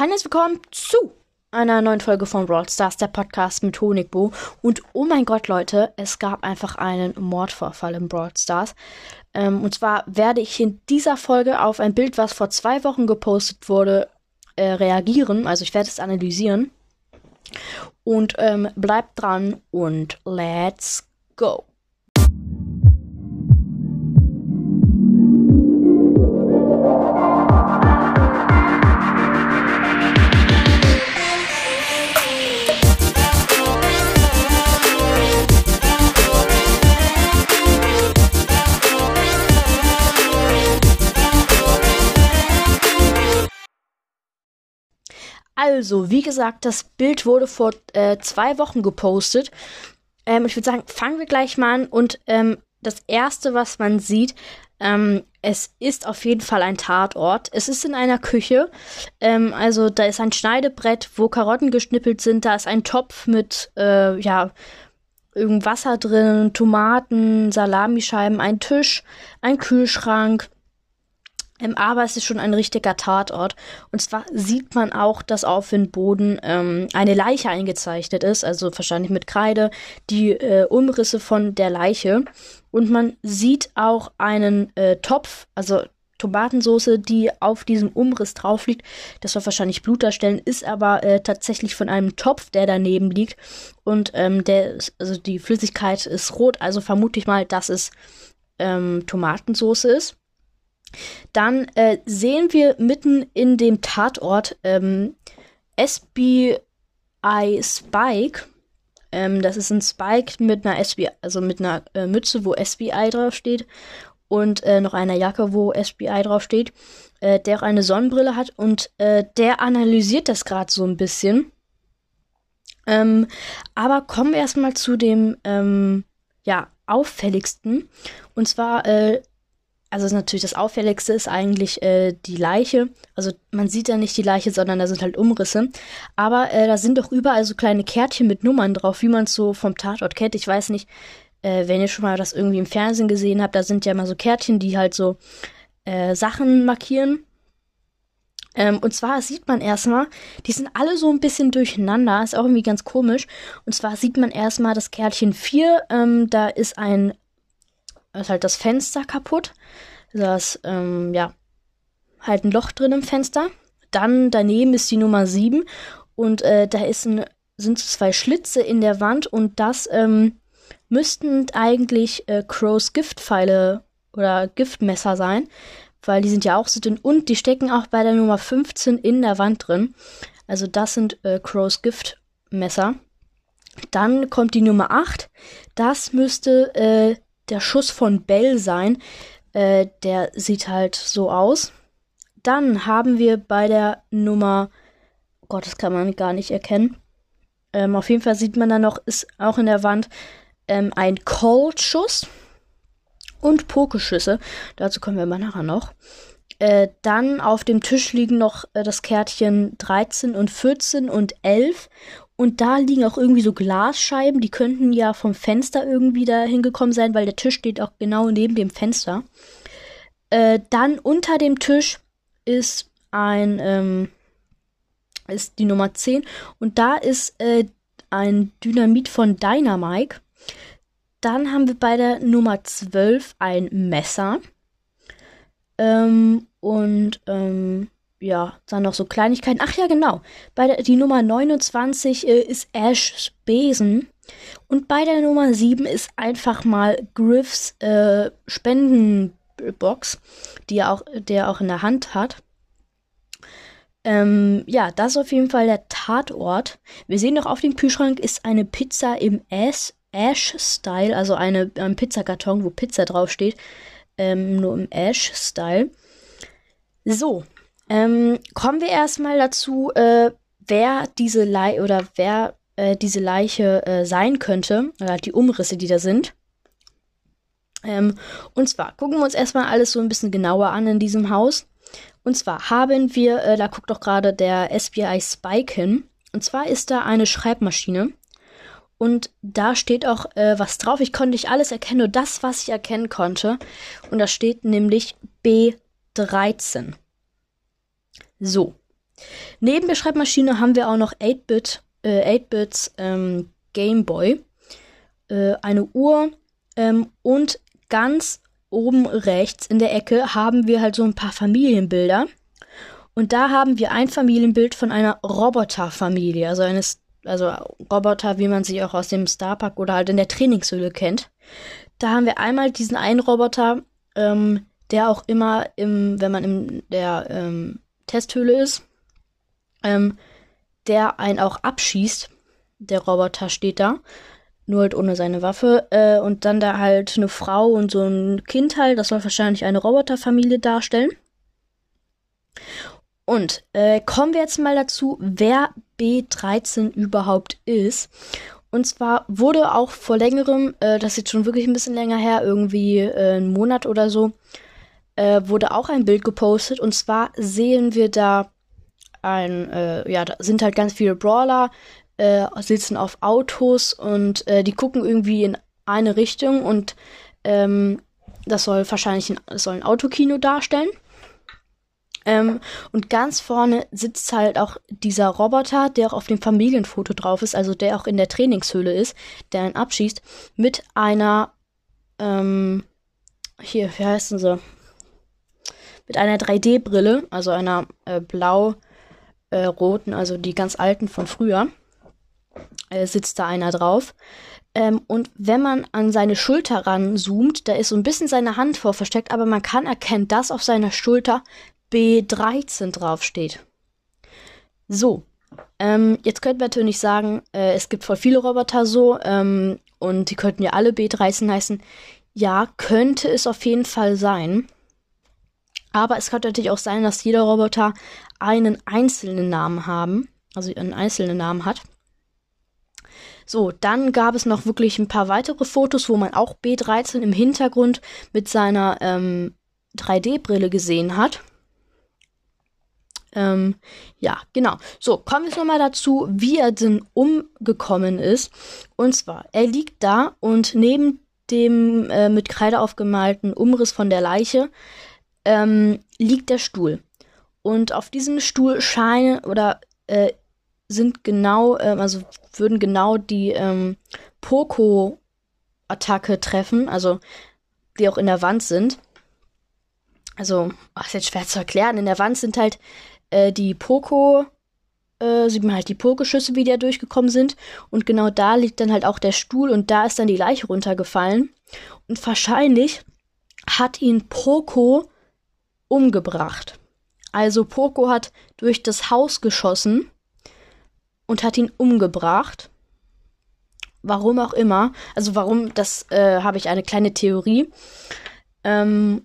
Und willkommen zu einer neuen Folge von Brawl Stars, der Podcast mit Honigbo. Und oh mein Gott, Leute, es gab einfach einen Mordvorfall im Brawl Stars. Ähm, und zwar werde ich in dieser Folge auf ein Bild, was vor zwei Wochen gepostet wurde, äh, reagieren. Also ich werde es analysieren. Und ähm, bleibt dran und let's go. Also, wie gesagt, das Bild wurde vor äh, zwei Wochen gepostet. Ähm, ich würde sagen, fangen wir gleich mal an. Und ähm, das Erste, was man sieht, ähm, es ist auf jeden Fall ein Tatort. Es ist in einer Küche. Ähm, also da ist ein Schneidebrett, wo Karotten geschnippelt sind. Da ist ein Topf mit, äh, ja, irgend Wasser drin, Tomaten, Salamischeiben, ein Tisch, ein Kühlschrank, ähm, aber es ist schon ein richtiger Tatort. Und zwar sieht man auch, dass auf dem Boden ähm, eine Leiche eingezeichnet ist, also wahrscheinlich mit Kreide, die äh, Umrisse von der Leiche. Und man sieht auch einen äh, Topf, also Tomatensoße, die auf diesem Umriss drauf liegt. Das soll wahrscheinlich Blut darstellen, ist aber äh, tatsächlich von einem Topf, der daneben liegt. Und ähm, der, ist, also die Flüssigkeit ist rot, also vermute ich mal, dass es ähm, Tomatensoße ist. Dann äh, sehen wir mitten in dem Tatort ähm, SBI Spike. Ähm, das ist ein Spike mit einer SBI, also mit einer äh, Mütze, wo SBI draufsteht und äh, noch einer Jacke, wo SBI draufsteht, äh, der auch eine Sonnenbrille hat und äh, der analysiert das gerade so ein bisschen. Ähm, aber kommen wir erstmal zu dem ähm, ja auffälligsten und zwar äh, also natürlich das Auffälligste ist eigentlich äh, die Leiche. Also man sieht ja nicht die Leiche, sondern da sind halt Umrisse. Aber äh, da sind doch überall so kleine Kärtchen mit Nummern drauf, wie man es so vom Tatort kennt. Ich weiß nicht, äh, wenn ihr schon mal das irgendwie im Fernsehen gesehen habt, da sind ja immer so Kärtchen, die halt so äh, Sachen markieren. Ähm, und zwar sieht man erstmal, die sind alle so ein bisschen durcheinander, ist auch irgendwie ganz komisch. Und zwar sieht man erstmal das Kärtchen 4, ähm, da ist ein ist halt das Fenster kaputt. Da ist, ähm, ja, halt ein Loch drin im Fenster. Dann daneben ist die Nummer 7 und äh, da ist ein, sind zwei Schlitze in der Wand und das ähm, müssten eigentlich äh, Crows Giftpfeile oder Giftmesser sein, weil die sind ja auch so dünn und die stecken auch bei der Nummer 15 in der Wand drin. Also das sind äh, Crows Giftmesser. Dann kommt die Nummer 8. Das müsste äh, der Schuss von Bell sein. Äh, der sieht halt so aus. Dann haben wir bei der Nummer, oh Gott, das kann man gar nicht erkennen. Ähm, auf jeden Fall sieht man da noch, ist auch in der Wand ähm, ein Cold-Schuss und Pokeschüsse. Dazu kommen wir mal nachher noch. Äh, dann auf dem Tisch liegen noch äh, das Kärtchen 13 und 14 und 11 und da liegen auch irgendwie so Glasscheiben, die könnten ja vom Fenster irgendwie da hingekommen sein, weil der Tisch steht auch genau neben dem Fenster. Äh, dann unter dem Tisch ist ein, ähm, ist die Nummer 10 und da ist äh, ein Dynamit von Dynamike. Dann haben wir bei der Nummer 12 ein Messer. Ähm, und ähm, ja, dann noch so Kleinigkeiten. Ach ja, genau. Bei der, die Nummer 29 äh, ist Ashs Besen. Und bei der Nummer 7 ist einfach mal Griffs äh, Spendenbox, die er auch, der auch in der Hand hat. Ähm, ja, das ist auf jeden Fall der Tatort. Wir sehen noch auf dem Kühlschrank ist eine Pizza im Ash-Style, also eine, ein Pizzakarton, wo Pizza draufsteht. Ähm, nur im Ash-Style. So, ähm, kommen wir erstmal dazu, äh, wer diese Leiche oder wer äh, diese Leiche äh, sein könnte, oder die Umrisse, die da sind. Ähm, und zwar gucken wir uns erstmal alles so ein bisschen genauer an in diesem Haus. Und zwar haben wir, äh, da guckt doch gerade der SBI Spike hin. Und zwar ist da eine Schreibmaschine. Und da steht auch äh, was drauf. Ich konnte nicht alles erkennen, nur das, was ich erkennen konnte. Und da steht nämlich B13. So. Neben der Schreibmaschine haben wir auch noch 8-Bit, äh, 8-Bits ähm, Game Boy, äh, eine Uhr ähm, und ganz oben rechts in der Ecke haben wir halt so ein paar Familienbilder. Und da haben wir ein Familienbild von einer Roboterfamilie, also eines, also Roboter, wie man sie auch aus dem Starpark oder halt in der Trainingshöhle kennt. Da haben wir einmal diesen einen Roboter, ähm, der auch immer im, wenn man in der ähm, Testhöhle ist, ähm, der einen auch abschießt. Der Roboter steht da nur halt ohne seine Waffe. Äh, und dann da halt eine Frau und so ein Kind halt. Das soll wahrscheinlich eine Roboterfamilie darstellen. Und äh, kommen wir jetzt mal dazu, wer B13 überhaupt ist. Und zwar wurde auch vor längerem, äh, das ist jetzt schon wirklich ein bisschen länger her, irgendwie äh, einen Monat oder so, äh, wurde auch ein Bild gepostet. Und zwar sehen wir da ein, äh, ja, da sind halt ganz viele Brawler, äh, sitzen auf Autos und äh, die gucken irgendwie in eine Richtung und ähm, das soll wahrscheinlich ein, soll ein Autokino darstellen. Ähm, und ganz vorne sitzt halt auch dieser Roboter, der auch auf dem Familienfoto drauf ist, also der auch in der Trainingshöhle ist, der einen abschießt, mit einer, ähm, hier, wie heißen sie? Mit einer 3D-Brille, also einer äh, blau-roten, äh, also die ganz alten von früher äh, sitzt da einer drauf. Ähm, und wenn man an seine Schulter ranzoomt, da ist so ein bisschen seine Hand vor versteckt, aber man kann erkennen, dass auf seiner Schulter B13 draufsteht. So, ähm, jetzt könnte man natürlich sagen, äh, es gibt voll viele Roboter so ähm, und die könnten ja alle B13 heißen. Ja, könnte es auf jeden Fall sein. Aber es könnte natürlich auch sein, dass jeder Roboter einen einzelnen Namen haben, also einen einzelnen Namen hat. So, dann gab es noch wirklich ein paar weitere Fotos, wo man auch B13 im Hintergrund mit seiner ähm, 3D-Brille gesehen hat. Ähm, ja, genau. So, kommen wir jetzt nochmal dazu, wie er denn umgekommen ist. Und zwar, er liegt da und neben dem äh, mit Kreide aufgemalten Umriss von der Leiche ähm, liegt der Stuhl. Und auf diesem Stuhl scheine oder äh, sind genau, ähm, also würden genau die ähm, Poco-Attacke treffen, also die auch in der Wand sind. Also, ach, ist jetzt schwer zu erklären. In der Wand sind halt äh, die Poco, äh, sieht man halt die Pokeschüsse, wie die da durchgekommen sind. Und genau da liegt dann halt auch der Stuhl und da ist dann die Leiche runtergefallen. Und wahrscheinlich hat ihn Poco umgebracht. Also Poco hat durch das Haus geschossen und hat ihn umgebracht. Warum auch immer. Also warum, das äh, habe ich eine kleine Theorie. Ähm,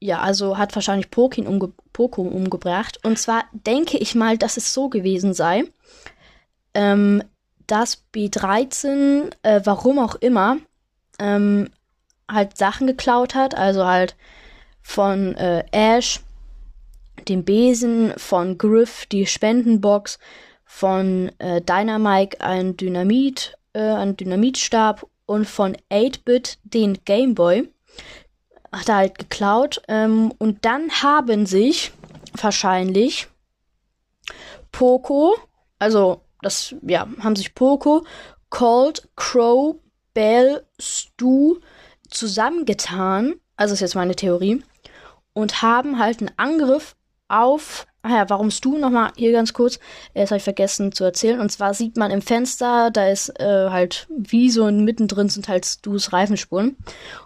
ja, also hat wahrscheinlich Pokin umge Poko umgebracht. Und zwar denke ich mal, dass es so gewesen sei, ähm, dass B13, äh, warum auch immer, ähm, halt Sachen geklaut hat. Also halt von äh, Ash, dem Besen, von Griff, die Spendenbox, von äh, Dynamike ein Dynamit, äh, ein Dynamitstab und von 8-Bit den Gameboy. Hat er halt geklaut. Ähm, und dann haben sich wahrscheinlich Poco, also das, ja, haben sich Poco, Cold, Crow, Bell, Stu zusammengetan, also ist jetzt meine Theorie, und haben halt einen Angriff auf Ah ja, warum Stu nochmal hier ganz kurz, das habe ich vergessen zu erzählen. Und zwar sieht man im Fenster, da ist äh, halt wie so mittendrin sind halt Stus Reifenspuren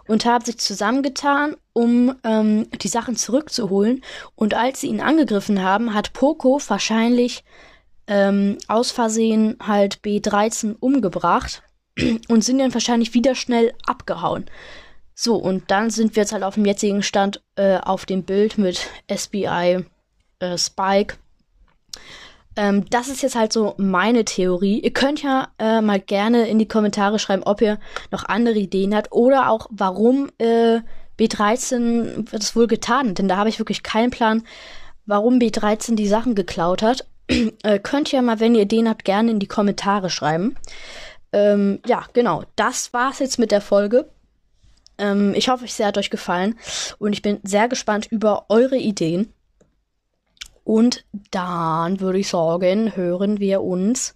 und haben sich zusammengetan, um ähm, die Sachen zurückzuholen. Und als sie ihn angegriffen haben, hat Poco wahrscheinlich ähm, aus Versehen halt B13 umgebracht und sind dann wahrscheinlich wieder schnell abgehauen. So, und dann sind wir jetzt halt auf dem jetzigen Stand äh, auf dem Bild mit SBI äh, Spike. Ähm, das ist jetzt halt so meine Theorie. Ihr könnt ja äh, mal gerne in die Kommentare schreiben, ob ihr noch andere Ideen habt oder auch warum äh, B13 das wohl getan. Denn da habe ich wirklich keinen Plan, warum B13 die Sachen geklaut hat. äh, könnt ihr mal, wenn ihr Ideen habt, gerne in die Kommentare schreiben. Ähm, ja, genau. Das war's jetzt mit der Folge. Ähm, ich hoffe, es hat euch gefallen und ich bin sehr gespannt über eure Ideen. Und dann würde ich sagen, hören wir uns.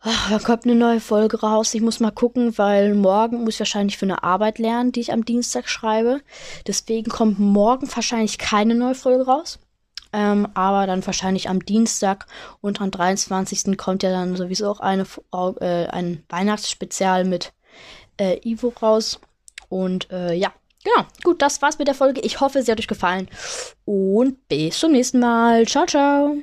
Ach, da kommt eine neue Folge raus. Ich muss mal gucken, weil morgen muss ich wahrscheinlich für eine Arbeit lernen, die ich am Dienstag schreibe. Deswegen kommt morgen wahrscheinlich keine neue Folge raus. Ähm, aber dann wahrscheinlich am Dienstag und am 23. kommt ja dann sowieso auch eine, äh, ein Weihnachtsspezial mit äh, Ivo raus. Und äh, ja, genau. Gut, das war's mit der Folge. Ich hoffe, sie hat euch gefallen. Und bis zum nächsten Mal. Ciao, ciao.